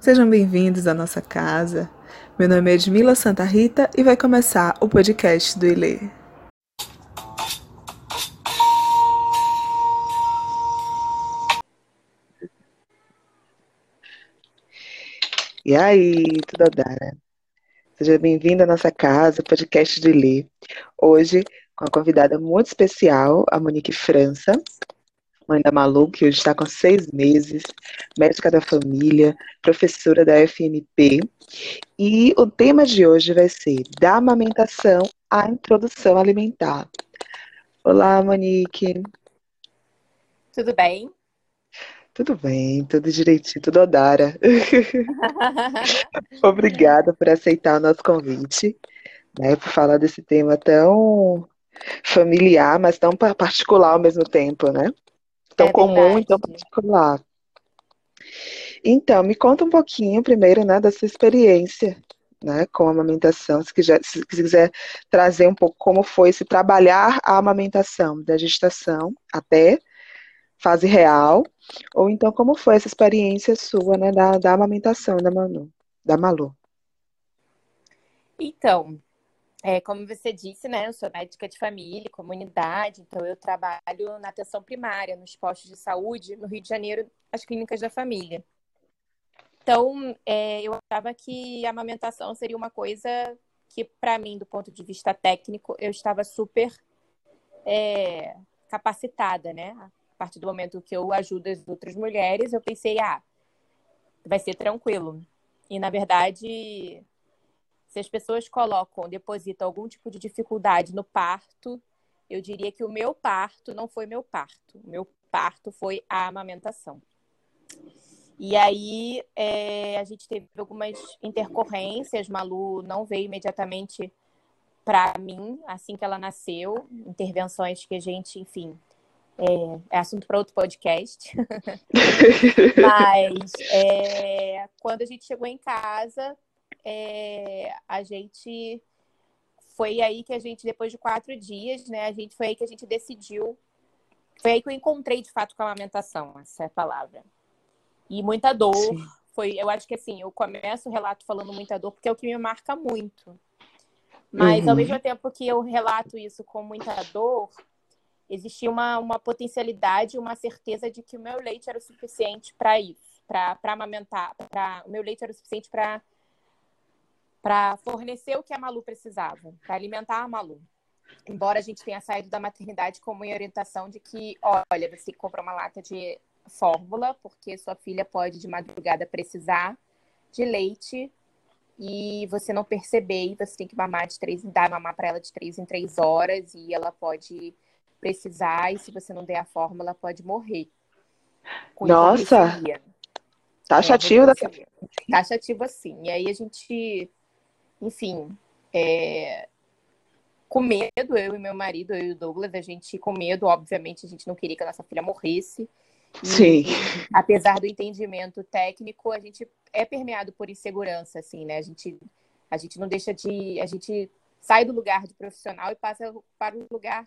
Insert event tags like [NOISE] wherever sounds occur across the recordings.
Sejam bem-vindos à nossa casa. Meu nome é Edmila Santa Rita e vai começar o podcast do Ilê. E aí, tudo Dara? Seja bem-vindo à nossa casa, podcast do Ilê. Hoje, com uma convidada muito especial, a Monique França, mãe da Malu, que hoje está com seis meses, médica da família, professora da FMP. E o tema de hoje vai ser da amamentação à introdução alimentar. Olá, Monique. Tudo bem? Tudo bem, tudo direitinho, tudo odara. [LAUGHS] Obrigada por aceitar o nosso convite, né, por falar desse tema tão familiar, mas tão particular ao mesmo tempo, né? Tão é comum e tão particular. Então, me conta um pouquinho primeiro, né, da sua experiência, né, com a amamentação, se quiser, se quiser trazer um pouco como foi se trabalhar a amamentação, da gestação até fase real, ou então como foi essa experiência sua, né, da, da amamentação da Manu, da Malu. Então, é, como você disse, né, eu sou médica de família, comunidade, então eu trabalho na atenção primária, nos postos de saúde, no Rio de Janeiro, as clínicas da família. Então, é, eu achava que a amamentação seria uma coisa que, para mim, do ponto de vista técnico, eu estava super é, capacitada, né? A partir do momento que eu ajudo as outras mulheres, eu pensei, ah, vai ser tranquilo. E, na verdade, se as pessoas colocam, depositam algum tipo de dificuldade no parto, eu diria que o meu parto não foi meu parto. O meu parto foi a amamentação. E aí é, a gente teve algumas intercorrências. Malu não veio imediatamente para mim assim que ela nasceu. Intervenções que a gente, enfim, é, é assunto para outro podcast. [LAUGHS] [LAUGHS] Mas é, quando a gente chegou em casa, é, a gente foi aí que a gente, depois de quatro dias, né, a gente foi aí que a gente decidiu. Foi aí que eu encontrei de fato com a amamentação, essa é a palavra. E muita dor. Sim. Foi, eu acho que assim, eu começo o relato falando muita dor, porque é o que me marca muito. Mas uhum. ao mesmo tempo que eu relato isso com muita dor, existia uma, uma potencialidade, uma certeza de que o meu leite era o suficiente para isso, para amamentar, pra, o meu leite era o suficiente para para fornecer o que a Malu precisava, para alimentar a Malu. Embora a gente tenha saído da maternidade com uma orientação de que, olha, você comprar uma lata de fórmula, porque sua filha pode de madrugada precisar de leite e você não perceber, e você tem que mamar de três, dar mamar para ela de três em três horas e ela pode precisar e se você não der a fórmula, pode morrer. Nossa! Taxativo é, daqui. Taxativo assim. E aí a gente enfim, é, com medo, eu e meu marido, eu e o Douglas, a gente com medo, obviamente, a gente não queria que a nossa filha morresse. E, Sim. apesar do entendimento técnico, a gente é permeado por insegurança, assim, né? A gente, a gente não deixa de. A gente sai do lugar de profissional e passa para o lugar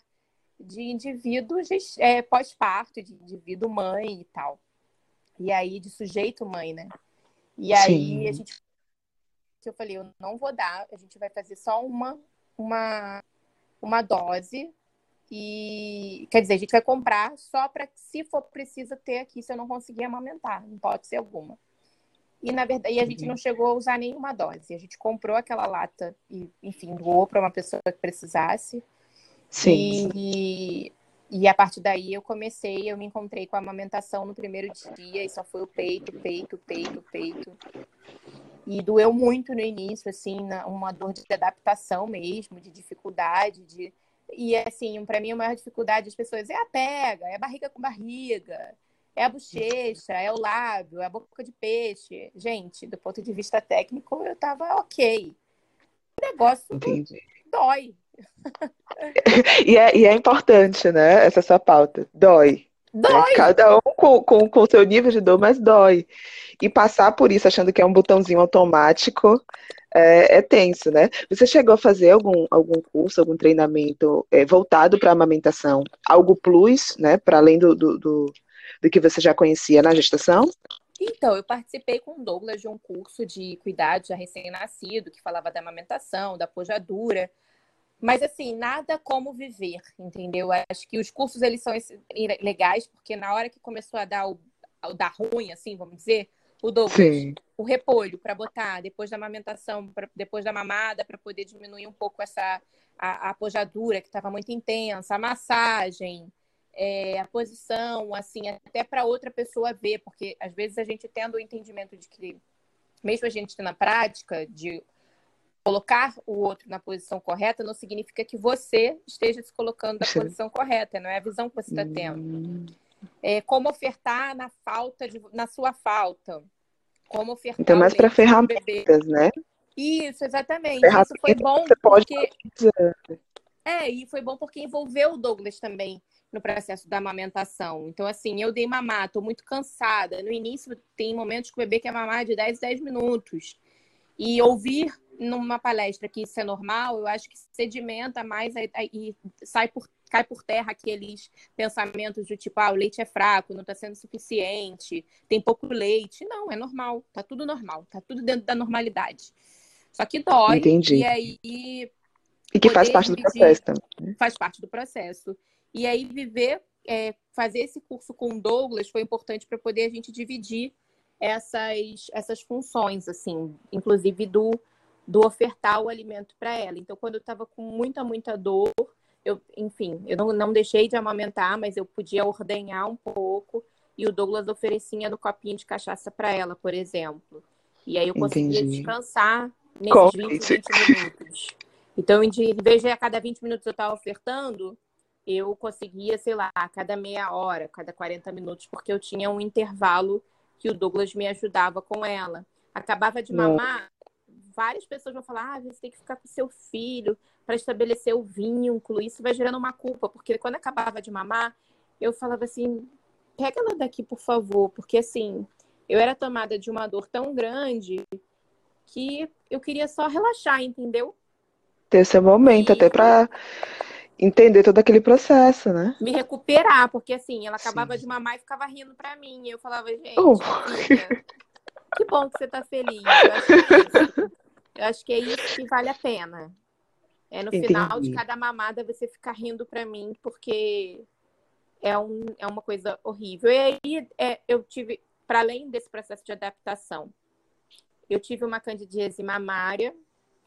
de indivíduo é, pós-parto, de indivíduo mãe e tal. E aí, de sujeito mãe, né? E aí Sim. a gente que eu falei, eu não vou dar, a gente vai fazer só uma, uma, uma dose. E quer dizer, a gente vai comprar só para se for preciso ter aqui, se eu não conseguir amamentar, não pode ser alguma. E na verdade, a gente não chegou a usar nenhuma dose. A gente comprou aquela lata e, enfim, doou para uma pessoa que precisasse. Sim. E, e a partir daí eu comecei, eu me encontrei com a amamentação no primeiro dia e só foi o peito, peito, peito, peito. E doeu muito no início, assim, uma dor de adaptação mesmo, de dificuldade, de e assim, para mim a maior dificuldade das pessoas é a pega, é a barriga com barriga, é a bochecha, é o lábio, é a boca de peixe. Gente, do ponto de vista técnico, eu tava ok. O negócio Entendi. dói. [LAUGHS] e, é, e é importante, né? Essa sua pauta. Dói. Dói. Cada um com, com, com o seu nível de dor, mas dói. E passar por isso achando que é um botãozinho automático é, é tenso, né? Você chegou a fazer algum, algum curso, algum treinamento é, voltado para a amamentação? Algo plus, né? Para além do, do, do, do, que você já conhecia na gestação? Então, eu participei com o Douglas de um curso de cuidados a recém-nascido, que falava da amamentação, da pojadura. Mas, assim, nada como viver, entendeu? Acho que os cursos, eles são legais, porque na hora que começou a dar, o, a dar ruim, assim, vamos dizer, o Douglas, Sim. o repolho para botar depois da amamentação, pra, depois da mamada, para poder diminuir um pouco essa a, a apojadura, que estava muito intensa, a massagem, é, a posição, assim, até para outra pessoa ver, porque às vezes a gente tendo o entendimento de que, mesmo a gente tendo a prática de colocar o outro na posição correta, não significa que você esteja se colocando na posição correta, não é a visão que você está tendo. Hum. É, como ofertar na falta de, na sua falta. Como ofertar. Então, mais para ferramentas, né? Isso, exatamente. Isso foi bom porque. É, e foi bom porque envolveu o Douglas também no processo da amamentação. Então, assim, eu dei mamar, estou muito cansada. No início, tem momentos que o bebê quer mamar de 10 10 minutos. E ouvir numa palestra que isso é normal, eu acho que sedimenta mais e sai por, cai por terra aqueles pensamentos do tipo, ah, o leite é fraco, não está sendo suficiente, tem pouco leite. Não, é normal, tá tudo normal, tá tudo dentro da normalidade. Só que dói. Entendi. E aí. E que faz parte do processo também. Né? Faz parte do processo. E aí, viver, é, fazer esse curso com o Douglas foi importante para poder a gente dividir essas, essas funções, assim, inclusive do, do ofertar o alimento para ela. Então, quando eu estava com muita, muita dor, eu, enfim, eu não, não deixei de amamentar, mas eu podia ordenhar um pouco e o Douglas oferecia no copinho de cachaça para ela, por exemplo. E aí eu conseguia Entendi. descansar nesses 20, 20 minutos. Então, em vez de a cada 20 minutos eu estar ofertando, eu conseguia, sei lá, a cada meia hora, cada 40 minutos, porque eu tinha um intervalo que o Douglas me ajudava com ela. Acabava de mamar, várias pessoas vão falar: ah, você tem que ficar com seu filho para estabelecer o vínculo. Isso vai gerando uma culpa, porque quando acabava de mamar, eu falava assim: pega ela daqui, por favor, porque assim, eu era tomada de uma dor tão grande que eu queria só relaxar, entendeu? Ter seu momento, e... até para entender todo aquele processo, né? Me recuperar, porque assim, ela acabava Sim. de mamar e ficava rindo pra mim. Eu falava, gente, filha, [LAUGHS] [LAUGHS] que bom que você tá feliz. Eu acho, que, é isso que vale a pena. É no Entendi. final de cada mamada você ficar rindo pra mim, porque é, um, é uma coisa horrível. E aí é, eu tive, para além desse processo de adaptação, eu tive uma candidíase mamária,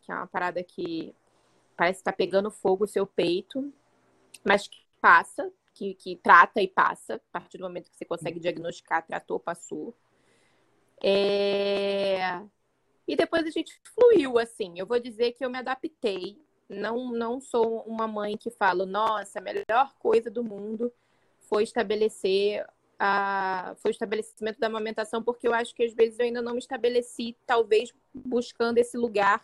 que é uma parada que parece estar tá pegando fogo o seu peito, mas que passa, que, que trata e passa, a partir do momento que você consegue diagnosticar, tratou, passou. É... E depois a gente fluiu, assim. Eu vou dizer que eu me adaptei. Não, não sou uma mãe que fala, nossa, a melhor coisa do mundo foi estabelecer a, foi o estabelecimento da amamentação, porque eu acho que às vezes eu ainda não me estabeleci, talvez buscando esse lugar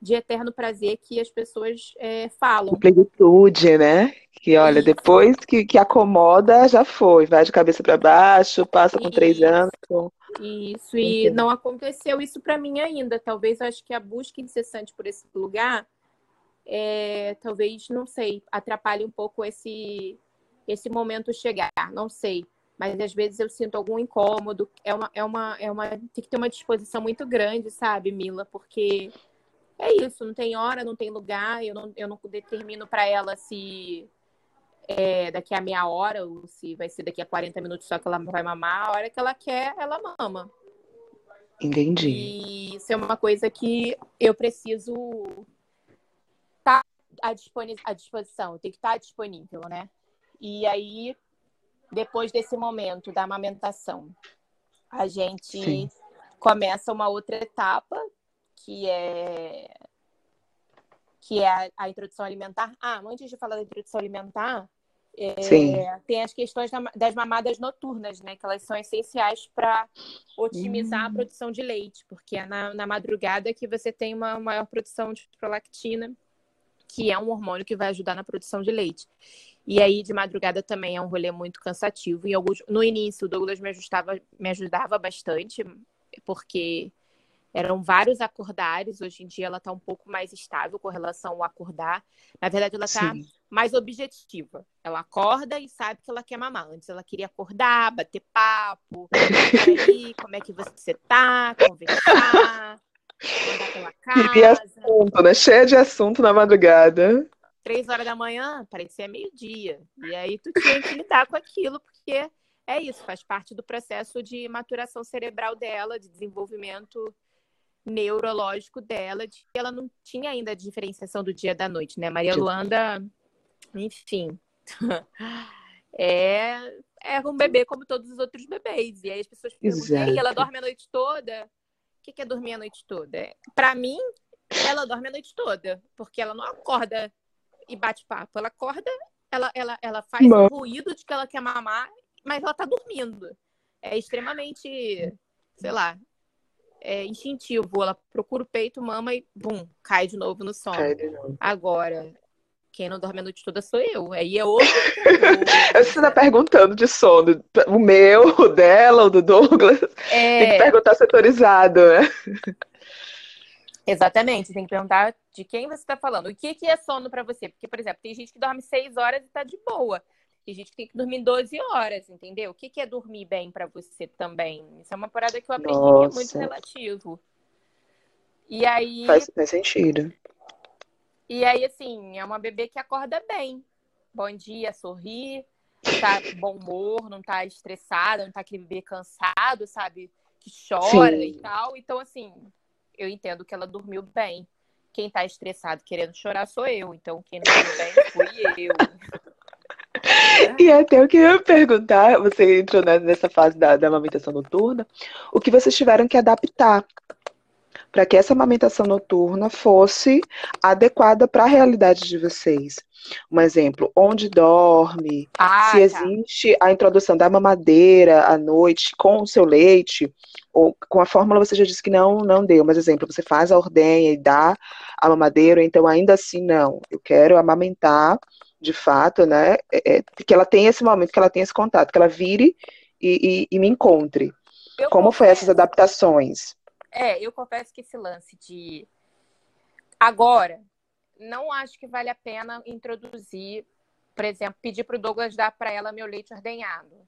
de eterno prazer que as pessoas é, falam. Plenitude, né? Que olha, Isso. depois que, que acomoda, já foi, vai de cabeça para baixo, passa com Isso. três anos. Com... Isso, e não aconteceu isso para mim ainda. Talvez eu acho que a busca incessante por esse lugar, é, talvez, não sei, atrapalhe um pouco esse, esse momento chegar, não sei. Mas às vezes eu sinto algum incômodo. É uma, é uma, é uma, tem que ter uma disposição muito grande, sabe, Mila? Porque é isso, não tem hora, não tem lugar, eu não, eu não determino para ela se é daqui a meia hora ou se vai ser daqui a 40 minutos só que ela vai mamar, a hora que ela quer, ela mama. Entendi. E isso é uma coisa que eu preciso estar tá à disposição, tem que estar tá disponível, né? E aí, depois desse momento da amamentação, a gente Sim. começa uma outra etapa, que é que é a, a, introdução alimentar. Ah, antes de falar da introdução alimentar, é, tem as questões das mamadas noturnas, né? Que elas são essenciais para otimizar hum. a produção de leite, porque é na, na madrugada que você tem uma maior produção de prolactina, que é um hormônio que vai ajudar na produção de leite. E aí, de madrugada também é um rolê muito cansativo. E alguns, no início, o Douglas me, ajustava, me ajudava bastante, porque eram vários acordares. Hoje em dia ela está um pouco mais estável com relação ao acordar. Na verdade, ela está mais objetiva. Ela acorda e sabe que ela quer mamar. Antes ela queria acordar, bater papo, [LAUGHS] aí, como é que você está, conversar, andar pela casa. Queria assunto, né? Cheia de assunto na madrugada. Três horas da manhã, parecia meio-dia. E aí tu tinha que lidar com aquilo, porque é isso, faz parte do processo de maturação cerebral dela, de desenvolvimento neurológico dela, de que ela não tinha ainda a diferenciação do dia da noite, né? Maria Luanda, enfim, [LAUGHS] é, é um bebê como todos os outros bebês. E aí as pessoas perguntam, ela dorme a noite toda? O que é dormir a noite toda? Para mim, ela dorme a noite toda, porque ela não acorda e bate papo. Ela acorda, ela, ela, ela faz o um ruído de que ela quer mamar, mas ela tá dormindo. É extremamente, sei lá, é instintivo. Ela procura o peito, mama e bum, cai de novo no sono. Novo. Agora, quem não dorme a noite toda sou eu. Aí é [LAUGHS] outro. Você tá perguntando de sono. O meu, o dela, o do Douglas. É... Tem que perguntar setorizado, né? Exatamente, tem que perguntar de quem você está falando. O que, que é sono para você? Porque, por exemplo, tem gente que dorme seis horas e está de boa. Tem gente que tem que dormir 12 horas, entendeu? O que, que é dormir bem para você também? Isso é uma parada que eu aprendi Nossa. que é muito relativo. E aí. Faz, faz sentido. E aí, assim, é uma bebê que acorda bem. Bom dia, sorri, tá bom humor, não tá estressada, não tá aquele bebê cansado, sabe? Que chora Sim. e tal. Então, assim, eu entendo que ela dormiu bem. Quem tá estressado querendo chorar sou eu. Então, quem não dormiu bem fui eu. [LAUGHS] [LAUGHS] E até eu queria perguntar, você entrou nessa fase da, da amamentação noturna, o que vocês tiveram que adaptar para que essa amamentação noturna fosse adequada para a realidade de vocês. Um exemplo, onde dorme, ah, se tá. existe a introdução da mamadeira à noite com o seu leite, ou com a fórmula você já disse que não, não deu, mas exemplo, você faz a ordenha e dá a mamadeira, então ainda assim não, eu quero amamentar de fato, né, é, é, que ela tenha esse momento, que ela tenha esse contato, que ela vire e, e, e me encontre. Eu Como confesso, foi essas adaptações? É, eu confesso que esse lance de agora, não acho que vale a pena introduzir, por exemplo, pedir para o Douglas dar para ela meu leite ordenhado.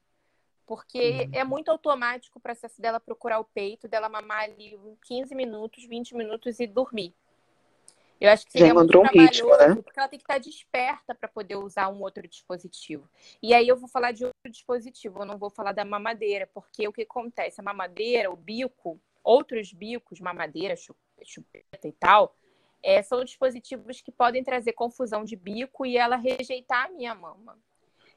Porque uhum. é muito automático o processo dela procurar o peito, dela mamar ali 15 minutos, 20 minutos e dormir. Eu acho que seria muito trabalhoso, um ritmo, né? porque ela tem que estar desperta para poder usar um outro dispositivo. E aí eu vou falar de outro dispositivo, eu não vou falar da mamadeira, porque o que acontece? A mamadeira, o bico, outros bicos, mamadeira, chupeta e tal, é, são dispositivos que podem trazer confusão de bico e ela rejeitar a minha mama.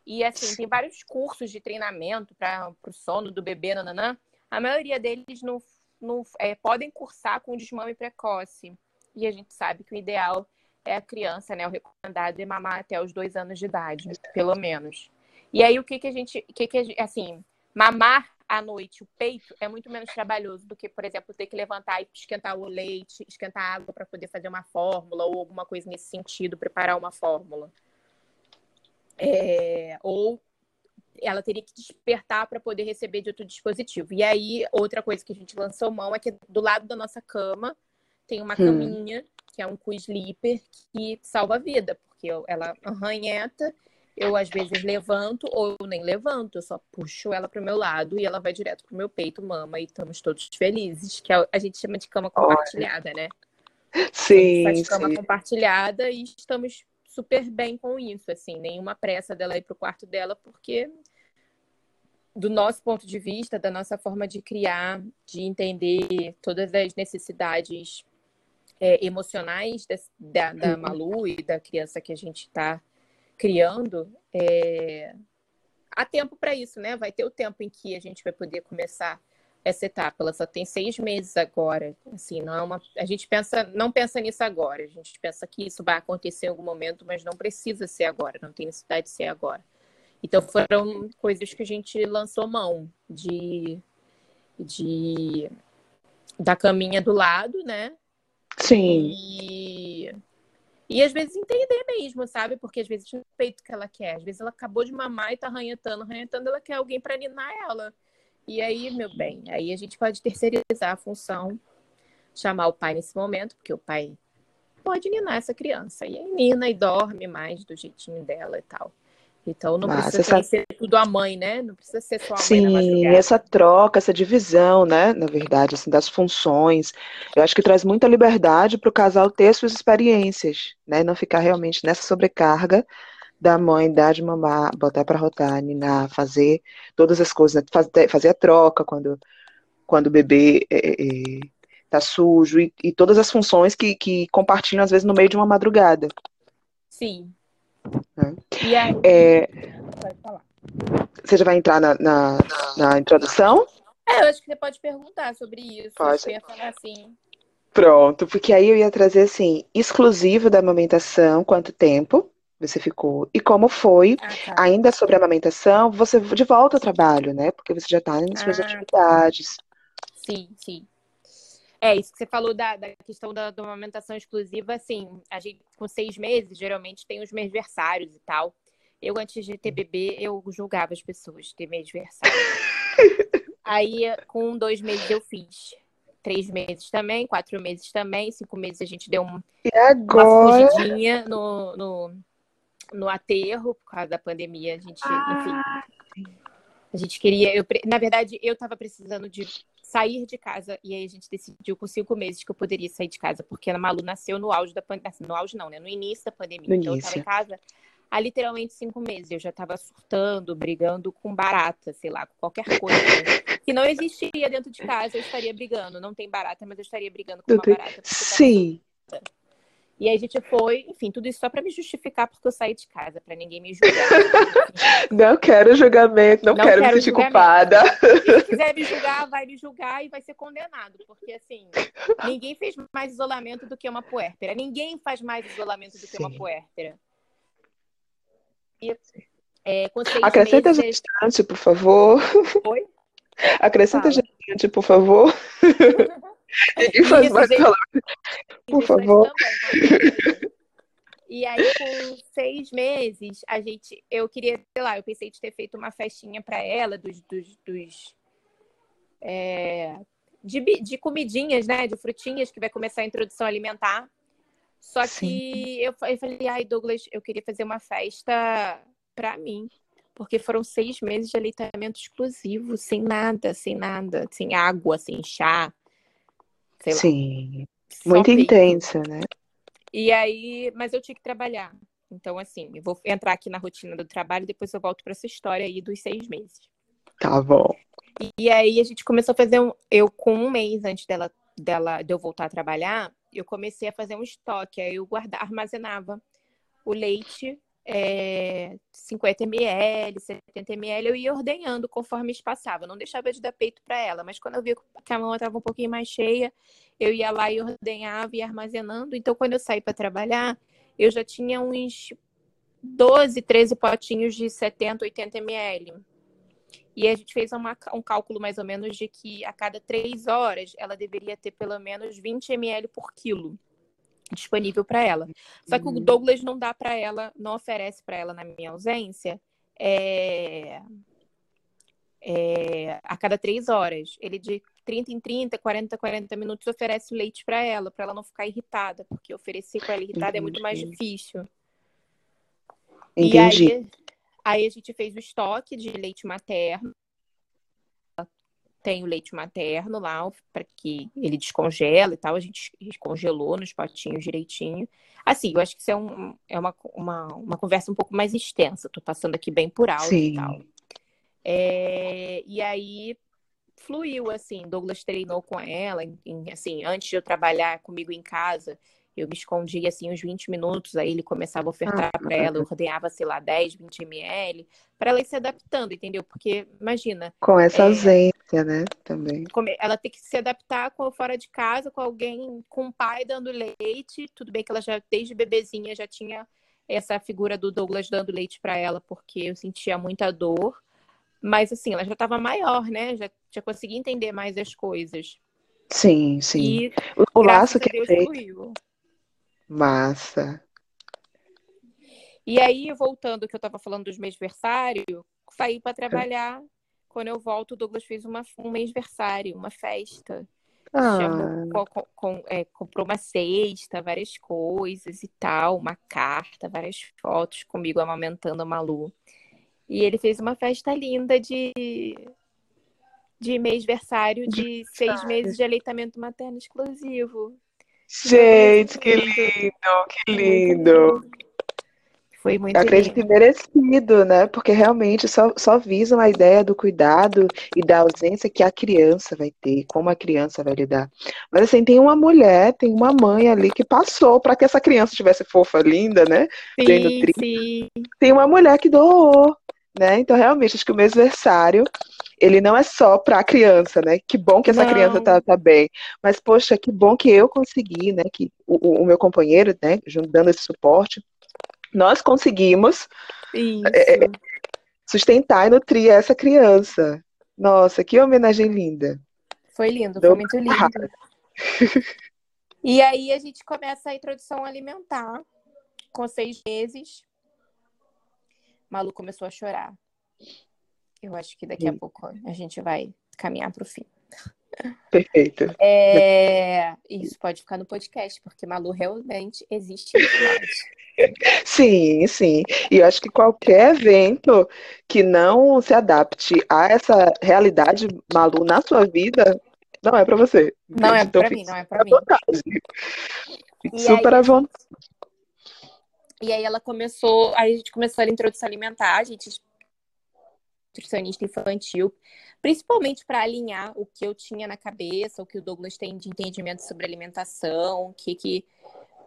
E assim, tem vários cursos de treinamento para o sono do bebê, nananã. A maioria deles não, não é, podem cursar com desmame precoce. E a gente sabe que o ideal é a criança, né? O recomendado é mamar até os dois anos de idade, pelo menos. E aí, o que, que a gente. Que que gente, assim, mamar à noite o peito é muito menos trabalhoso do que, por exemplo, ter que levantar e esquentar o leite, esquentar água para poder fazer uma fórmula ou alguma coisa nesse sentido, preparar uma fórmula. É, ou ela teria que despertar para poder receber de outro dispositivo. E aí, outra coisa que a gente lançou mão é que do lado da nossa cama tem uma hum. caminha, que é um co-sleeper, que salva a vida, porque ela arranheta eu às vezes levanto ou eu nem levanto, eu só puxo ela pro meu lado e ela vai direto pro meu peito, mama, e estamos todos felizes, que é a gente chama de cama compartilhada, né? Sim. Faz cama sim. compartilhada e estamos super bem com isso, assim, nenhuma pressa dela ir pro quarto dela, porque do nosso ponto de vista, da nossa forma de criar, de entender todas as necessidades é, emocionais da, da, uhum. Malu e da criança que a gente está criando, é... há tempo para isso, né? Vai ter o tempo em que a gente vai poder começar essa etapa. Ela só tem seis meses agora. Assim, não é uma. A gente pensa, não pensa nisso agora. A gente pensa que isso vai acontecer em algum momento, mas não precisa ser agora. Não tem necessidade de ser agora. Então foram coisas que a gente lançou mão de, de da caminha do lado, né? Sim. E e às vezes entender mesmo, sabe? Porque às vezes não é o peito que ela quer. Às vezes ela acabou de mamar e tá arranhetando, arranhetando, ela quer alguém para ninar ela. E aí, meu bem, aí a gente pode terceirizar a função chamar o pai nesse momento, porque o pai pode ninar essa criança. E aí nina e dorme mais do jeitinho dela e tal. Então não Massa, precisa essa... ser tudo a mãe, né? Não precisa ser só a Sim, mãe Sim, essa troca, essa divisão, né? Na verdade, assim, das funções. Eu acho que traz muita liberdade para o casal ter suas experiências, né? Não ficar realmente nessa sobrecarga da mãe dar de mamar, botar para rotar, ninar, fazer todas as coisas, né? fazer, a troca quando, quando o bebê é, é, é, sujo e, e, todas as funções que, que compartilham às vezes no meio de uma madrugada. Sim. É. E aí? É... Você já vai entrar na, na, na, introdução? É, eu acho que você pode perguntar sobre isso. Pode. Eu ia falar assim. Pronto, porque aí eu ia trazer assim, exclusivo da amamentação, quanto tempo você ficou e como foi, ah, tá. ainda sobre a amamentação, você de volta ao trabalho, né? Porque você já está nas suas ah, atividades. Sim, sim. É, isso que você falou da, da questão da, da amamentação exclusiva, assim, a gente com seis meses, geralmente tem os mêsversários e tal. Eu, antes de ter bebê, eu julgava as pessoas ter mêsversário. [LAUGHS] Aí, com dois meses eu fiz. Três meses também, quatro meses também, cinco meses a gente deu um, agora... uma fugidinha no, no, no aterro por causa da pandemia. A gente, ah. enfim. A gente queria. Eu, na verdade, eu estava precisando de sair de casa. E aí a gente decidiu com cinco meses que eu poderia sair de casa, porque a Malu nasceu no auge da pandemia. No auge não, né? No início da pandemia. No então início. eu estava em casa há literalmente cinco meses. Eu já estava surtando, brigando com barata, sei lá, com qualquer coisa. [LAUGHS] que não existiria dentro de casa, eu estaria brigando. Não tem barata, mas eu estaria brigando com uma barata. Sim. E aí a gente foi, enfim, tudo isso só para me justificar porque eu saí de casa, para ninguém me julgar. [LAUGHS] não quero julgamento, não, não quero, quero, me sentir culpada. Se quiser me julgar, vai me julgar e vai ser condenado, porque assim, ninguém fez mais isolamento do que uma puérpera. Ninguém faz mais isolamento do Sim. que uma puérpera. E, é, Acrescenta meses... gestante, por favor. Oi? Acrescenta Fala. gestante, por favor. [LAUGHS] Ninguém faz mais gente... Por favor. Também, e aí, com seis meses, a gente, eu queria, sei lá, eu pensei de ter feito uma festinha para ela dos, dos, dos é, de, de comidinhas, né, de frutinhas que vai começar a introdução alimentar. Só Sim. que eu, eu falei, ai, Douglas, eu queria fazer uma festa para mim, porque foram seis meses de aleitamento exclusivo, sem nada, sem nada, sem água, sem chá, sei lá. Sim. Muito feito. intensa, né? E aí, mas eu tinha que trabalhar. Então, assim, eu vou entrar aqui na rotina do trabalho e depois eu volto para essa história aí dos seis meses. Tá bom. E aí a gente começou a fazer um. Eu, com um mês antes dela, dela, de eu voltar a trabalhar, eu comecei a fazer um estoque. Aí eu guardava, armazenava o leite é, 50 ml, 70 ml, eu ia ordenhando conforme espaçava. Não deixava de dar peito para ela, mas quando eu via que a mão estava um pouquinho mais cheia, eu ia lá e ordenhava e armazenando. Então, quando eu saí para trabalhar, eu já tinha uns 12, 13 potinhos de 70, 80 ml. E a gente fez uma, um cálculo mais ou menos de que a cada três horas ela deveria ter pelo menos 20 ml por quilo disponível para ela. Só que uhum. o Douglas não dá para ela, não oferece para ela na minha ausência é... É... a cada três horas. Ele de 30 em 30, 40 40 minutos oferece leite para ela, para ela não ficar irritada, porque oferecer com ela irritada Entendi. é muito mais difícil. Entendi. E aí, aí a gente fez o estoque de leite materno tem o leite materno lá, para que ele descongela e tal. A gente congelou nos potinhos direitinho. Assim, eu acho que isso é, um, é uma, uma, uma conversa um pouco mais extensa. Estou passando aqui bem por alto Sim. e tal. É, e aí fluiu, assim. Douglas treinou com ela, em, assim, antes de eu trabalhar comigo em casa, eu me escondia assim uns 20 minutos, aí ele começava a ofertar ah, para ela, eu ordenava, sei lá, 10, 20 ml, para ela ir se adaptando, entendeu? Porque, imagina. Com essa é, ausência, né? Também. Ela tem que se adaptar com fora de casa, com alguém, com o pai dando leite. Tudo bem que ela já, desde bebezinha, já tinha essa figura do Douglas dando leite para ela, porque eu sentia muita dor. Mas, assim, ela já estava maior, né? Já, já conseguia entender mais as coisas. Sim, sim. E, o, laço que é feito. Fluiu. Massa. E aí, voltando que eu estava falando dos mêsversários, saí para trabalhar. Quando eu volto, o Douglas fez uma, um mêsversário, uma festa. Ah. Chamou, com, com, é, comprou uma cesta, várias coisas e tal, uma carta, várias fotos comigo amamentando a Malu. E ele fez uma festa linda de, de mês-versário de seis meses de aleitamento materno exclusivo. Gente, que lindo, que lindo. Foi muito Eu acredito lindo. merecido, né? Porque realmente só, só visam a ideia do cuidado e da ausência que a criança vai ter, como a criança vai lidar. Mas assim, tem uma mulher, tem uma mãe ali que passou para que essa criança tivesse fofa, linda, né? Sim, sim. Tem uma mulher que doou, né? Então, realmente, acho que o mêsversário ele não é só para a criança, né? Que bom que essa não. criança tá, tá bem. Mas, poxa, que bom que eu consegui, né? Que o, o meu companheiro, né, dando esse suporte, nós conseguimos é, é, sustentar e nutrir essa criança. Nossa, que homenagem linda. Foi lindo, Deu foi muito lindo. [LAUGHS] e aí a gente começa a introdução alimentar com seis meses. Malu começou a chorar. Eu acho que daqui a pouco a gente vai caminhar para o fim. Perfeito. É... Isso pode ficar no podcast, porque Malu realmente existe [LAUGHS] Sim, sim. E eu acho que qualquer evento que não se adapte a essa realidade, Malu, na sua vida, não é para você. Não é então, para mim, não é para mim. Super à vontade. E aí ela começou, aí a gente começou a introdução alimentar, a gente nutricionista infantil, principalmente para alinhar o que eu tinha na cabeça, o que o Douglas tem de entendimento sobre alimentação, o que que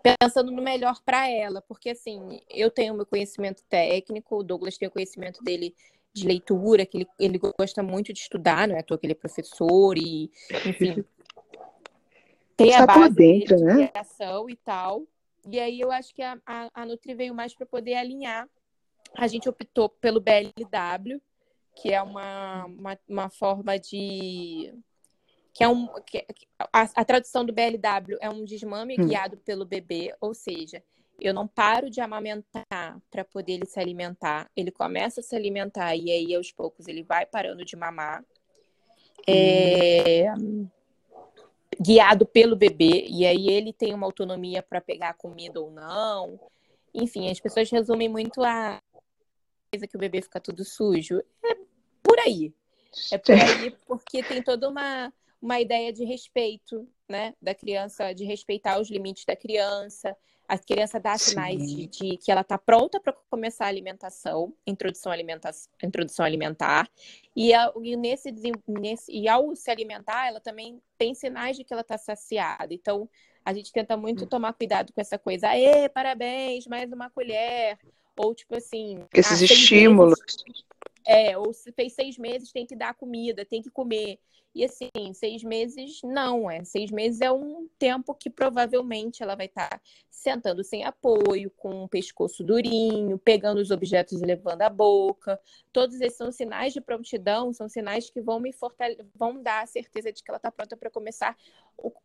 pensando no melhor para ela, porque assim, eu tenho meu conhecimento técnico, o Douglas tem o conhecimento dele de leitura, que ele, ele gosta muito de estudar, não é à toa que ele é professor e, enfim, [LAUGHS] tem a base dentro, de né? criação e tal. E aí eu acho que a, a, a Nutri veio mais para poder alinhar. A gente optou pelo BLW, que é uma, uma, uma forma de que é um que, a, a, tradução do BLW é um desmame hum. guiado pelo bebê, ou seja, eu não paro de amamentar para poder ele se alimentar, ele começa a se alimentar e aí aos poucos ele vai parando de mamar. É, guiado pelo bebê e aí ele tem uma autonomia para pegar comida ou não. Enfim, as pessoas resumem muito a coisa que o bebê fica tudo sujo. É por aí. É por aí porque tem toda uma uma ideia de respeito, né, da criança, de respeitar os limites da criança. A criança dá sinais de, de, que ela está pronta para começar a alimentação, introdução, alimenta introdução alimentar. E, a, e, nesse, nesse, e ao se alimentar, ela também tem sinais de que ela está saciada. Então, a gente tenta muito tomar cuidado com essa coisa. Aê, parabéns, mais uma colher. Ou tipo assim. Esses ah, estímulos. Meses, é, ou se fez seis meses, tem que dar comida, tem que comer. E assim, seis meses não, é. Seis meses é um tempo que provavelmente ela vai estar tá sentando sem apoio, com o pescoço durinho, pegando os objetos e levando a boca. Todos esses são sinais de prontidão, são sinais que vão me fortalecer, vão dar a certeza de que ela está pronta para começar,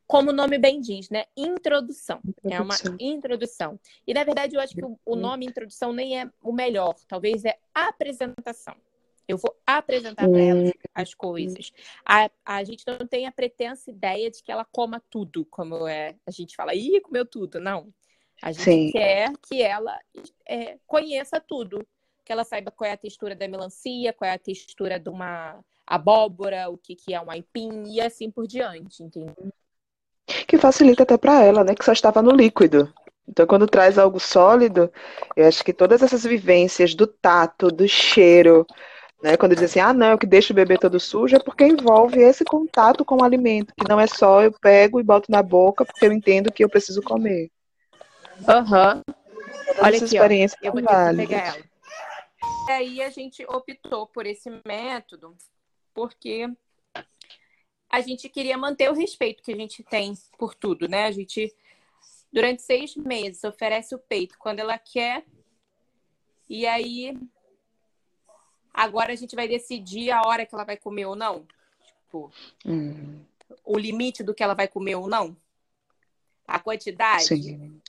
como o nome bem diz, né? Introdução. introdução. É uma introdução. E na verdade eu acho que o nome introdução nem é o melhor, talvez é apresentação. Eu vou apresentar para ela as coisas. A, a gente não tem a pretensa ideia de que ela coma tudo, como é, a gente fala, ih, comeu tudo. Não. A gente Sim. quer que ela é, conheça tudo. Que ela saiba qual é a textura da melancia, qual é a textura de uma abóbora, o que, que é um aipim e assim por diante, entendeu? Que facilita até para ela, né? Que só estava no líquido. Então, quando traz algo sólido, eu acho que todas essas vivências do tato, do cheiro, né? Quando diz assim, ah, não, o que deixa o bebê todo sujo é porque envolve esse contato com o alimento, que não é só eu pego e boto na boca porque eu entendo que eu preciso comer. Aham. Uhum. Olha aqui, ó, eu vou vale. pegar ela. E aí a gente optou por esse método porque a gente queria manter o respeito que a gente tem por tudo, né? A gente, durante seis meses, oferece o peito quando ela quer. E aí Agora a gente vai decidir a hora que ela vai comer ou não. Tipo, hum. o limite do que ela vai comer ou não. A quantidade. Sim.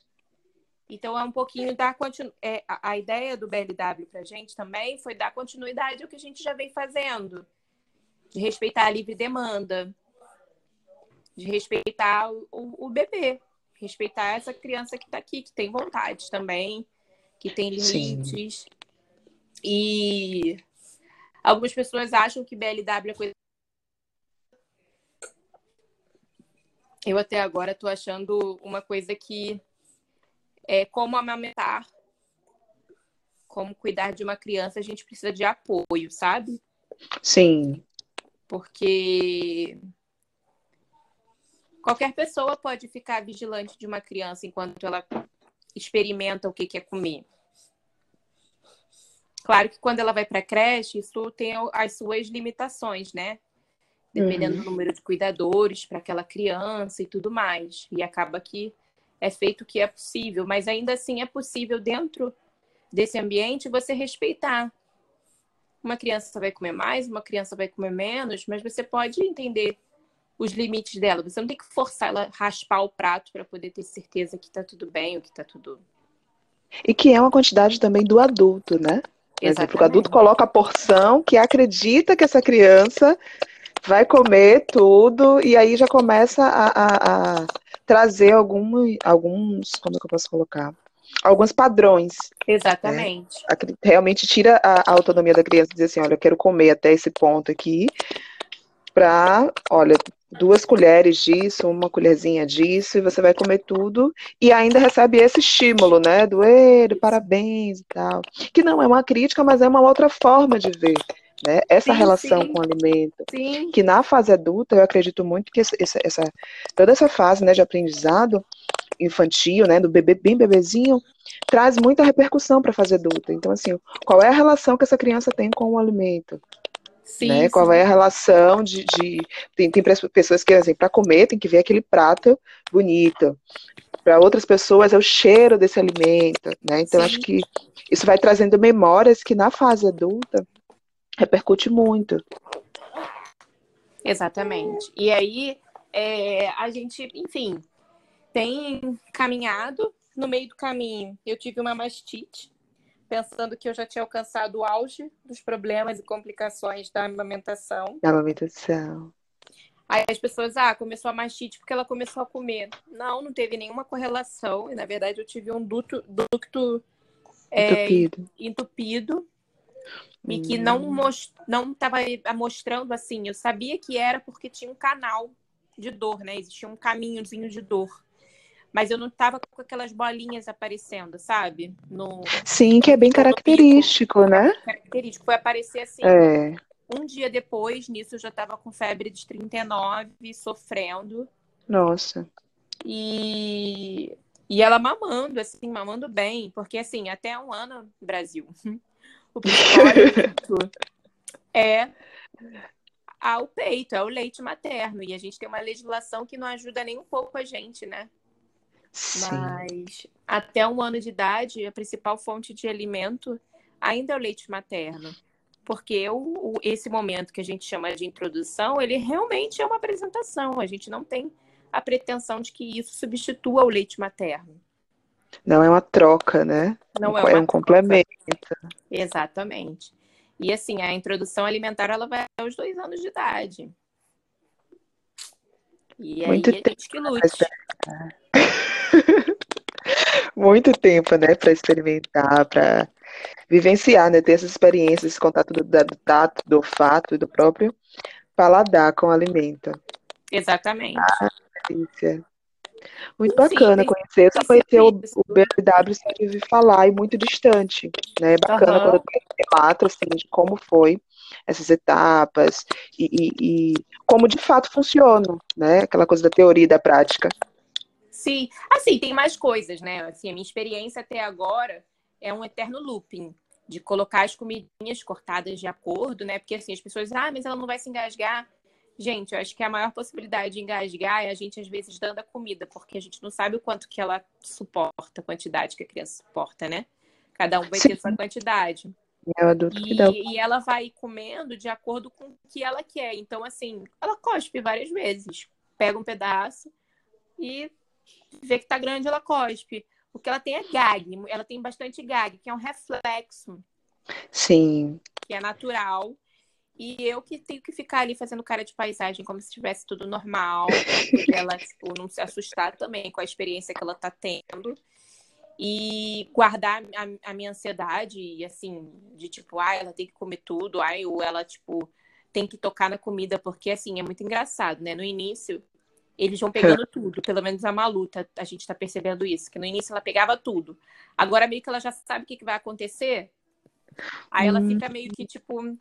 Então é um pouquinho da continu... é, a, ideia do BLW para a gente também foi dar continuidade ao que a gente já vem fazendo, de respeitar a livre demanda, de respeitar o, o bebê, respeitar essa criança que está aqui, que tem vontade também, que tem limites. Sim. E algumas pessoas acham que BLW é coisa. Eu até agora estou achando uma coisa que é como amamentar, como cuidar de uma criança, a gente precisa de apoio, sabe? Sim. Porque qualquer pessoa pode ficar vigilante de uma criança enquanto ela experimenta o que quer comer. Claro que quando ela vai para a creche, isso tem as suas limitações, né? Dependendo uhum. do número de cuidadores para aquela criança e tudo mais. E acaba que é feito o que é possível, mas ainda assim é possível dentro desse ambiente você respeitar. Uma criança vai comer mais, uma criança vai comer menos, mas você pode entender os limites dela. Você não tem que forçar ela a raspar o prato para poder ter certeza que está tudo bem, ou que está tudo. E que é uma quantidade também do adulto, né? Por exemplo, o adulto coloca a porção que acredita que essa criança vai comer tudo e aí já começa a, a, a trazer algum, alguns, como é que eu posso colocar? Alguns padrões. Exatamente. Né? Realmente tira a, a, autonomia da criança, dizer assim, olha, eu quero comer até esse ponto aqui, para, olha, duas colheres disso, uma colherzinha disso, e você vai comer tudo, e ainda recebe esse estímulo, né, do, ele, parabéns e tal. Que não é uma crítica, mas é uma outra forma de ver né? Essa sim, relação sim. com o alimento. Sim. Que na fase adulta, eu acredito muito que essa, essa, toda essa fase né, de aprendizado infantil, né, do bebê bem bebezinho, traz muita repercussão para a fase adulta. Então, assim, qual é a relação que essa criança tem com o alimento? Sim, né? Qual é a relação de. de... Tem, tem pessoas que, assim, para comer, tem que ver aquele prato bonito. Para outras pessoas é o cheiro desse alimento, né? Então, Sim. acho que isso vai trazendo memórias que na fase adulta repercute muito. Exatamente. E aí, é, a gente, enfim, tem caminhado. No meio do caminho, eu tive uma mastite, pensando que eu já tinha alcançado o auge dos problemas e complicações da amamentação. Da amamentação. Aí as pessoas, ah, começou a mastite porque ela começou a comer. Não, não teve nenhuma correlação. E, na verdade, eu tive um duto, ducto é, entupido. entupido e que não hum. most, não estava mostrando assim. Eu sabia que era porque tinha um canal de dor, né? Existia um caminhozinho de dor. Mas eu não estava com aquelas bolinhas aparecendo, sabe? No, Sim, que é bem característico, né? Característico. Foi aparecer assim. É. Um dia depois, nisso, eu já estava com febre de 39, sofrendo. Nossa. E, e ela mamando, assim, mamando bem, porque assim, até um ano no Brasil, [LAUGHS] o principal é ao peito, é o leite materno. E a gente tem uma legislação que não ajuda nem um pouco a gente, né? Sim. Mas até um ano de idade, a principal fonte de alimento ainda é o leite materno. Porque o, o, esse momento que a gente chama de introdução, ele realmente é uma apresentação. A gente não tem a pretensão de que isso substitua o leite materno. Não é uma troca, né? Não é, é um troca. complemento. Exatamente. E assim, a introdução alimentar ela vai aos dois anos de idade. E Muito aí a gente que lute. [LAUGHS] Muito tempo, né, para experimentar, para vivenciar, né, ter essas experiências, esse contato do, do tato, do olfato e do próprio paladar com o alimento. Exatamente. Ah, delícia. Muito bacana Sim, conhecer. Eu só conheci o, o BLW só de ouvir falar e muito distante. Né? É bacana uhum. quando tem relato assim, de como foi essas etapas e, e, e, como de fato funciona, né? Aquela coisa da teoria e da prática. Sim, assim, tem mais coisas, né? Assim, a minha experiência até agora é um eterno looping de colocar as comidinhas cortadas de acordo, né? Porque assim, as pessoas, ah, mas ela não vai se engasgar. Gente, eu acho que a maior possibilidade de engasgar é a gente, às vezes, dando a comida, porque a gente não sabe o quanto que ela suporta, a quantidade que a criança suporta, né? Cada um vai Sim. ter sua quantidade. É o adulto e, que dá. e ela vai comendo de acordo com o que ela quer. Então, assim, ela cospe várias vezes. Pega um pedaço e vê que tá grande, ela cospe. O que ela tem é gag. Ela tem bastante gag, que é um reflexo. Sim. Que é natural E eu que tenho que ficar ali fazendo cara de paisagem como se estivesse tudo normal, [LAUGHS] ela tipo, não se assustar também com a experiência que ela tá tendo. E guardar a, a minha ansiedade, e assim, de tipo, ah, ela tem que comer tudo, ai, ou ela, tipo, tem que tocar na comida, porque assim, é muito engraçado, né? No início, eles vão pegando [LAUGHS] tudo, pelo menos a Maluta, tá, a gente tá percebendo isso, que no início ela pegava tudo. Agora meio que ela já sabe o que, que vai acontecer, Aí ela hum. fica meio que, tipo, hum,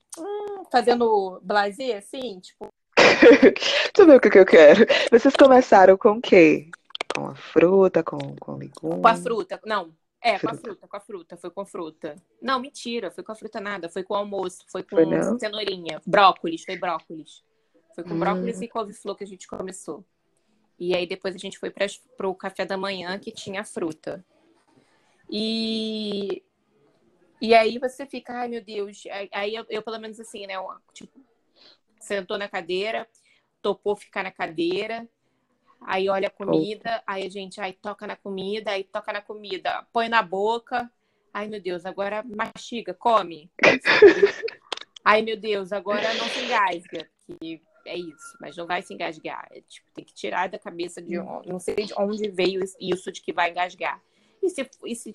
fazendo blazer, assim, tipo. [LAUGHS] tu viu o que, que eu quero? Vocês começaram com o quê? Com a fruta, com, com legume? Com a fruta, não. É, fruta. com a fruta, com a fruta, foi com fruta. Não, mentira, foi com a fruta nada, foi com o almoço, foi com foi cenourinha. Brócolis, foi brócolis. Foi com hum. brócolis e couve-flor que a gente começou. E aí depois a gente foi para o café da manhã que tinha fruta. E e aí você fica, ai meu Deus. Aí eu, eu pelo menos assim, né? Tipo, sentou na cadeira, topou ficar na cadeira, aí olha a comida, aí a gente, aí toca na comida, aí toca na comida, põe na boca. Ai meu Deus, agora mastiga, come. [LAUGHS] ai meu Deus, agora não se engasga. Que é isso, mas não vai se engasgar. É, tipo, tem que tirar da cabeça de onde, não sei de onde veio isso de que vai engasgar. E se, e se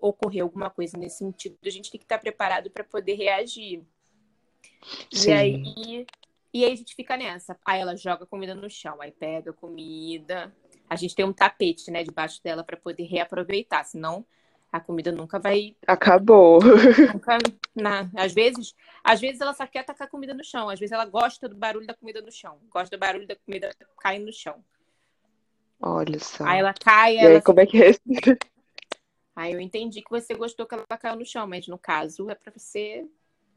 ocorrer alguma coisa nesse sentido, a gente tem que estar preparado para poder reagir. Sim. E aí, e aí a gente fica nessa. Aí ela joga comida no chão, aí pega comida. A gente tem um tapete, né, debaixo dela para poder reaproveitar, senão a comida nunca vai. Acabou. [LAUGHS] Nunca, na... Às vezes, às vezes ela só quer tacar comida no chão. Às vezes ela gosta do barulho da comida no chão. Gosta do barulho da comida caindo no chão. Olha só. Aí ela cai. E ela aí, como é que é? [LAUGHS] Aí eu entendi que você gostou que ela caiu no chão, mas no caso é para você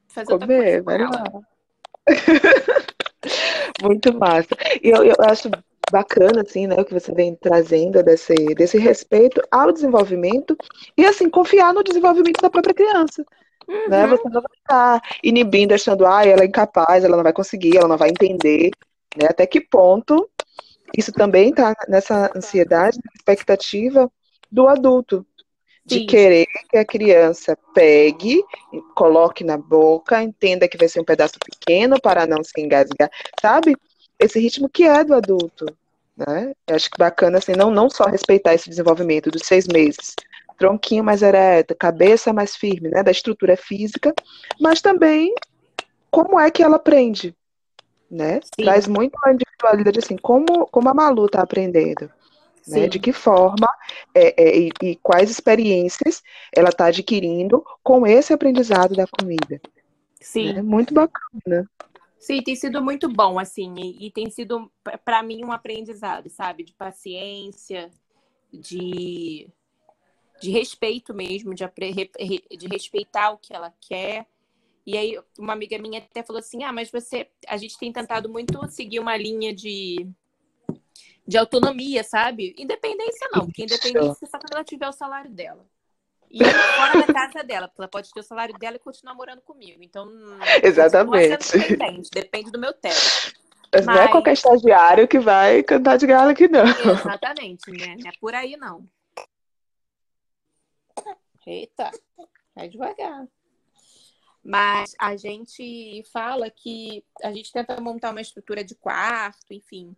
fazer Comer, outra coisa vai lá. [LAUGHS] Muito massa. E eu, eu acho bacana, assim, né, o que você vem trazendo desse, desse respeito ao desenvolvimento e, assim, confiar no desenvolvimento da própria criança. Né? Uhum. Né? Você não vai estar inibindo, achando, ah, ela é incapaz, ela não vai conseguir, ela não vai entender, né? Até que ponto isso também está nessa ansiedade, expectativa do adulto, de Sim. querer que a criança pegue, coloque na boca, entenda que vai ser um pedaço pequeno para não se engasgar, sabe? Esse ritmo que é do adulto, né? Eu acho que bacana assim, não, não só respeitar esse desenvolvimento dos seis meses, tronquinho mais ereto, cabeça mais firme, né? Da estrutura física, mas também como é que ela aprende, né? Sim. Traz muito a individualidade assim, como, como a Malu está aprendendo. Né, de que forma é, é, e, e, quais experiências ela está adquirindo com esse aprendizado da comida. Sim. É muito bacana. Sim, tem sido muito bom, assim, e, e tem sido, para mim, um aprendizado, sabe? De paciência, de, de respeito mesmo, de, de respeitar o que ela quer. E aí, uma amiga minha até falou assim: ah, mas você. A gente tem tentado muito seguir uma linha de de autonomia, sabe? Independência não, porque independência é só quando ela tiver o salário dela. E fora da casa dela, porque ela pode ter o salário dela e continuar morando comigo. Então, exatamente. Depende, depende do meu teto. Mas, não é qualquer estagiário que vai cantar de gala aqui, não. Exatamente, né? Não é por aí, não. Eita, vai devagar. Mas a gente fala que a gente tenta montar uma estrutura de quarto, enfim,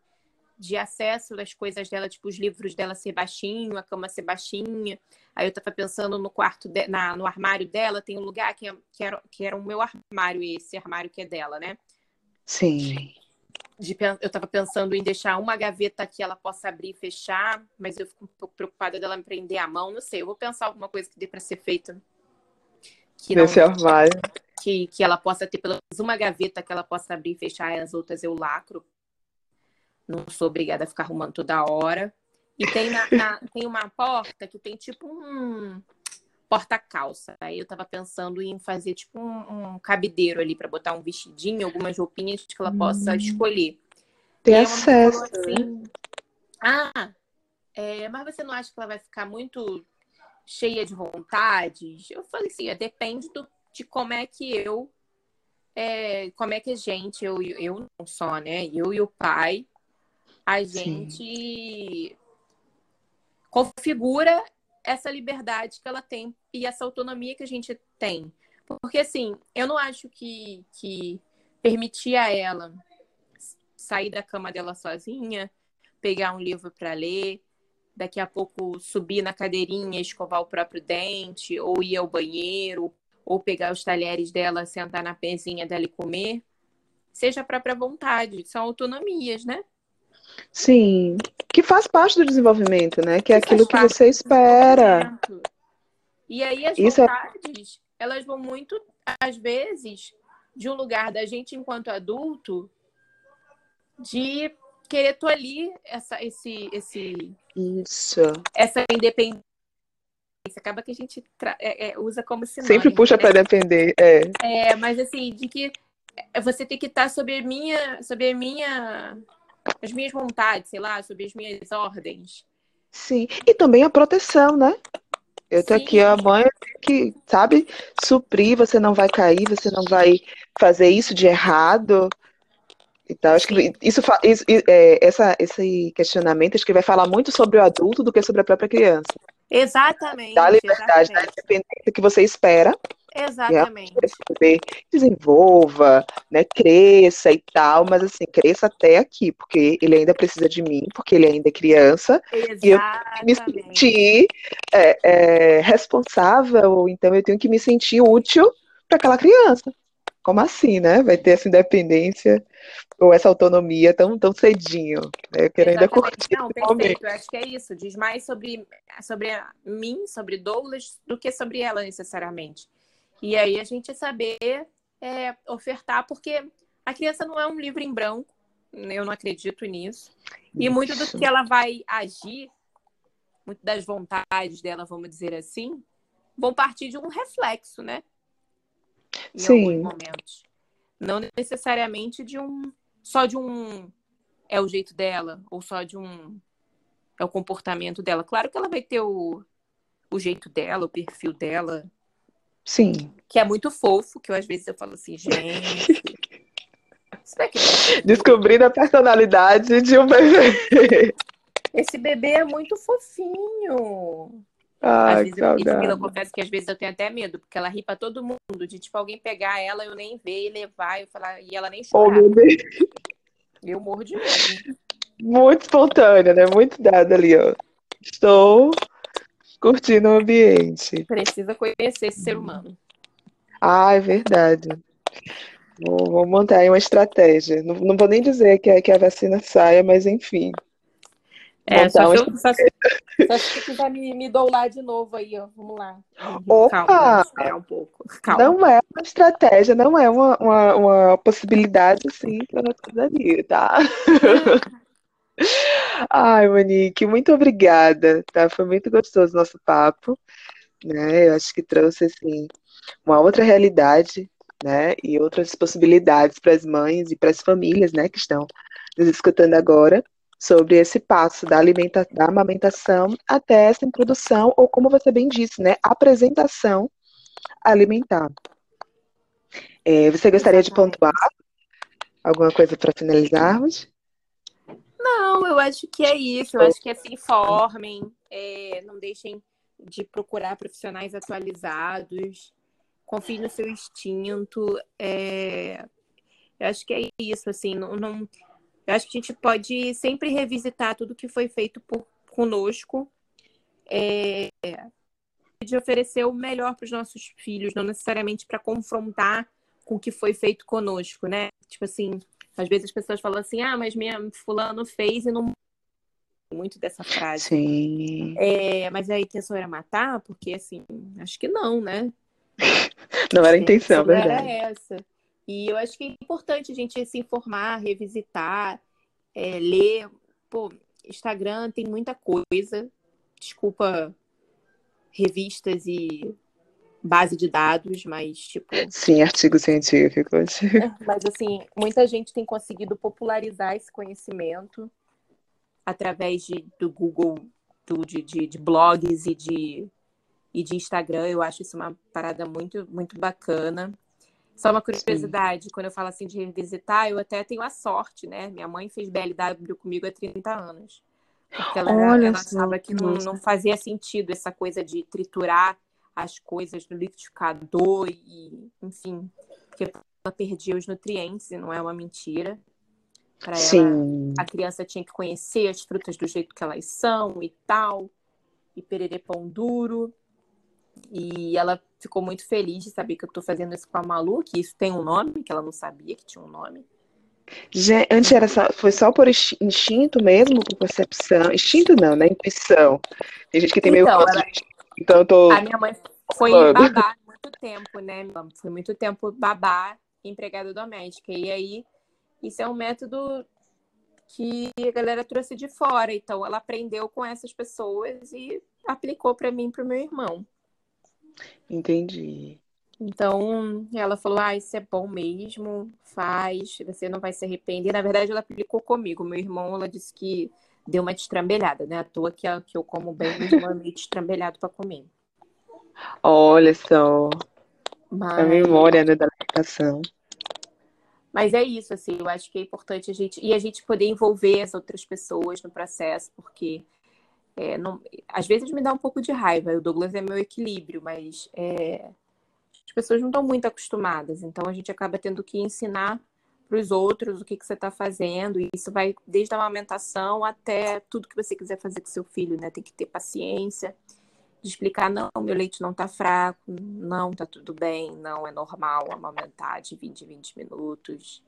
de acesso das coisas dela, tipo os livros dela ser baixinho, a cama ser baixinha. Aí eu tava pensando no quarto, de, na, no armário dela, tem um lugar que, é, que, era, que era o meu armário, esse armário que é dela, né? Sim. De, eu tava pensando em deixar uma gaveta que ela possa abrir e fechar, mas eu fico um pouco preocupada dela me prender a mão, não sei. Eu vou pensar alguma coisa que dê para ser feita. Que Nesse não, armário. Que, que ela possa ter pelo menos uma gaveta que ela possa abrir e fechar, e as outras eu lacro não sou obrigada a ficar arrumando toda hora. E tem, na, na, [LAUGHS] tem uma porta que tem tipo um porta-calça. Aí eu tava pensando em fazer tipo um, um cabideiro ali para botar um vestidinho, algumas roupinhas que ela possa hum. escolher. Ter acesso. Assim, ah, é, mas você não acha que ela vai ficar muito cheia de vontades? Eu falei assim, depende do, de como é que eu, é, como é que a gente, eu, eu não só, né? Eu e o pai, a gente Sim. configura essa liberdade que ela tem e essa autonomia que a gente tem. Porque, assim, eu não acho que, que permitir a ela sair da cama dela sozinha, pegar um livro para ler, daqui a pouco subir na cadeirinha, escovar o próprio dente, ou ir ao banheiro, ou pegar os talheres dela, sentar na pezinha dela e comer, seja a própria vontade, são autonomias, né? Sim, que faz parte do desenvolvimento, né? Que, é aquilo que você espera. E aí as Isso é vontades, é... elas vão muito, às vezes, de um lugar da gente enquanto adulto, de querer tolir essa, esse, esse, Isso. essa independência. Acaba que a gente é, é, usa como sinônimo. Sempre puxa né? para depender. É. é, mas assim, de que você tem que estar sob a minha, sob a minha, as minhas vontades, sei lá, sob as minhas ordens. Sim, e também a proteção, né? Eu tô Sim. aqui, a mãe que, sabe, suprir, você não vai cair, você não vai fazer isso de errado. Então, acho que isso, isso é, essa, esse questionamento acho que vai falar muito sobre o adulto do que sobre a própria criança. Exatamente. Da liberdade, exatamente. da independência que você espera. Exatamente. Que desenvolva, né, cresça e tal, mas assim, cresça até aqui, porque ele ainda precisa de mim, porque ele ainda é criança. Exatamente. E eu me sentir é, é, responsável, então eu tenho que me sentir útil para aquela criança. Como assim, né? Vai ter essa independência ou essa autonomia tão, tão cedinho. Né? Eu quero ainda curtir. Não, perfeito. Eu acho que é isso. Diz mais sobre, sobre mim, sobre Douglas, do que sobre ela necessariamente. E aí a gente saber é, ofertar, porque a criança não é um livro em branco. Eu não acredito nisso. E muito do que ela vai agir, muito das vontades dela, vamos dizer assim, vão partir de um reflexo, né? Em Sim. alguns momentos. Não necessariamente de um só de um é o jeito dela, ou só de um é o comportamento dela. Claro que ela vai ter o, o jeito dela, o perfil dela. Sim. Que é muito fofo, que eu, às vezes eu falo assim, gente. É Descobrindo a personalidade de um bebê. Esse bebê é muito fofinho. Ai, às vezes eu, eu confesso que às vezes eu tenho até medo, porque ela ri pra todo mundo, de tipo alguém pegar ela, eu nem ver e levar, eu falar, e ela nem chorar. Oh, meu Deus. Eu morro de medo. Muito espontânea, né? Muito dada ali, ó. Estou curtindo o ambiente. Precisa conhecer esse ser humano. Ah, é verdade. Vou, vou montar aí uma estratégia. Não, não vou nem dizer que, que a vacina saia, mas enfim. É, só, se eu, só, só se você quiser me, me doular de novo aí, ó. Vamos lá. Opa! Calma, um pouco. Calma. Não é uma estratégia, não é uma, uma, uma possibilidade, assim, para nós ali, tá? [LAUGHS] Ai, Monique, muito obrigada, tá? Foi muito gostoso o nosso papo, né? Eu acho que trouxe, assim, uma outra realidade, né? E outras possibilidades para as mães e para as famílias, né, que estão nos escutando agora sobre esse passo da, alimenta da amamentação até essa introdução, ou como você bem disse, né, apresentação alimentar. É, você gostaria de pontuar alguma coisa para finalizarmos? Não, eu acho que é isso. Eu acho que é se informem, é, não deixem de procurar profissionais atualizados, confie no seu instinto. É, eu acho que é isso, assim, não, não eu acho que a gente pode sempre revisitar tudo que foi feito por conosco, é, de oferecer o melhor para os nossos filhos, não necessariamente para confrontar com o que foi feito conosco, né? Tipo assim, às vezes as pessoas falam assim, ah, mas minha fulano fez e não muito dessa frase. Sim. É, mas aí que a senhora matar? Porque assim, acho que não, né? [LAUGHS] Não era a intenção, não verdade. Era essa. E eu acho que é importante a gente se informar, revisitar, é, ler. Pô, Instagram tem muita coisa. Desculpa revistas e base de dados, mas tipo. Sim, artigos científicos. Mas assim, muita gente tem conseguido popularizar esse conhecimento através de, do Google, do, de, de, de blogs e de, e de Instagram. Eu acho isso uma parada muito, muito bacana. Só uma curiosidade, Sim. quando eu falo assim de revisitar, eu até tenho a sorte, né? Minha mãe fez BLW comigo há 30 anos. Porque ela, Olha ela achava que não, não fazia sentido essa coisa de triturar as coisas no liquidificador e, enfim. Porque perdia os nutrientes e não é uma mentira. Para ela, a criança tinha que conhecer as frutas do jeito que elas são e tal, e pererê pão duro. E ela ficou muito feliz de saber que eu estou fazendo isso com a Malu, que isso tem um nome, que ela não sabia que tinha um nome. Já, antes era só, foi só por instinto mesmo, por percepção. Instinto não, né? Intuição. Tem gente que tem então, meio. Ela... Então eu tô. A minha mãe foi babá muito tempo, né? Foi muito tempo babá, empregada doméstica. E aí, isso é um método que a galera trouxe de fora. Então, ela aprendeu com essas pessoas e aplicou para mim e para o meu irmão. Entendi. Então, ela falou: Ah, isso é bom mesmo, faz, você não vai se arrepender. Na verdade, ela aplicou comigo. Meu irmão, ela disse que deu uma destrambelhada, né? À toa que, que eu como bem, é meio destrambelhado para comer. Olha só. Mas... A memória né, da alimentação. Mas é isso, assim, eu acho que é importante a gente. E a gente poder envolver as outras pessoas no processo, porque é, não, às vezes me dá um pouco de raiva. O Douglas é meu equilíbrio, mas é, as pessoas não estão muito acostumadas. Então a gente acaba tendo que ensinar para os outros o que, que você está fazendo. E isso vai desde a amamentação até tudo que você quiser fazer com seu filho, né? Tem que ter paciência de explicar, não, meu leite não está fraco, não, está tudo bem, não, é normal amamentar de 20 em 20 minutos.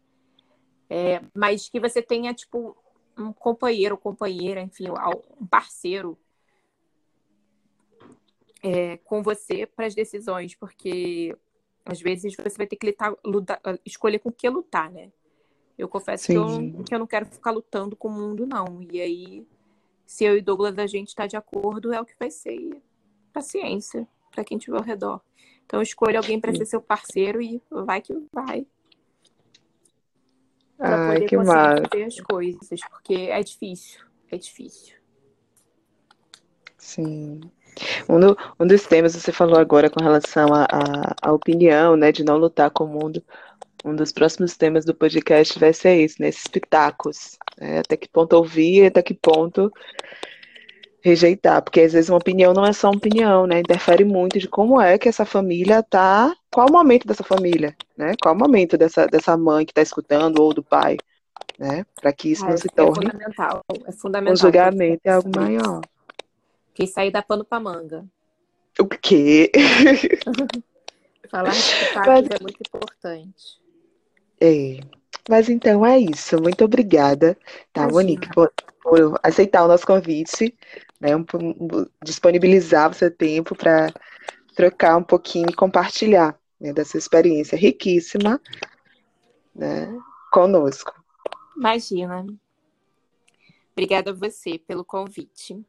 É, mas que você tenha, tipo, um companheiro companheira, enfim, um parceiro é, com você para as decisões, porque às vezes você vai ter que lutar, lutar, escolher com que lutar, né? Eu confesso que eu, que eu, não quero ficar lutando com o mundo, não. E aí, se eu e Douglas a gente está de acordo, é o que vai ser paciência para quem estiver ao redor. Então escolha alguém para ser seu parceiro e vai que vai. Para poder que conseguir massa. fazer as coisas, porque é difícil, é difícil. Sim. Um, do, um dos temas você falou agora com relação à opinião, né, de não lutar com o mundo. Um dos próximos temas do podcast vai ser isso, né, esses pitacos. Né, até que ponto ouvir, até que ponto rejeitar, porque às vezes uma opinião não é só uma opinião, né? Interfere muito de como é que essa família tá, qual o momento dessa família, né? Qual o momento dessa, dessa mãe que está escutando ou do pai, né? Para que isso ah, não se é torne é fundamental, é fundamental. Um julgamento é algo maior. Que sair da pano para manga. O quê? [LAUGHS] Falar de Mas... é muito importante. É. Mas então é isso. Muito obrigada, tá, Imagina. Monique, por, por aceitar o nosso convite né, um, disponibilizar o seu tempo para trocar um pouquinho e compartilhar né, dessa experiência riquíssima né, conosco. Imagina. Obrigada a você pelo convite.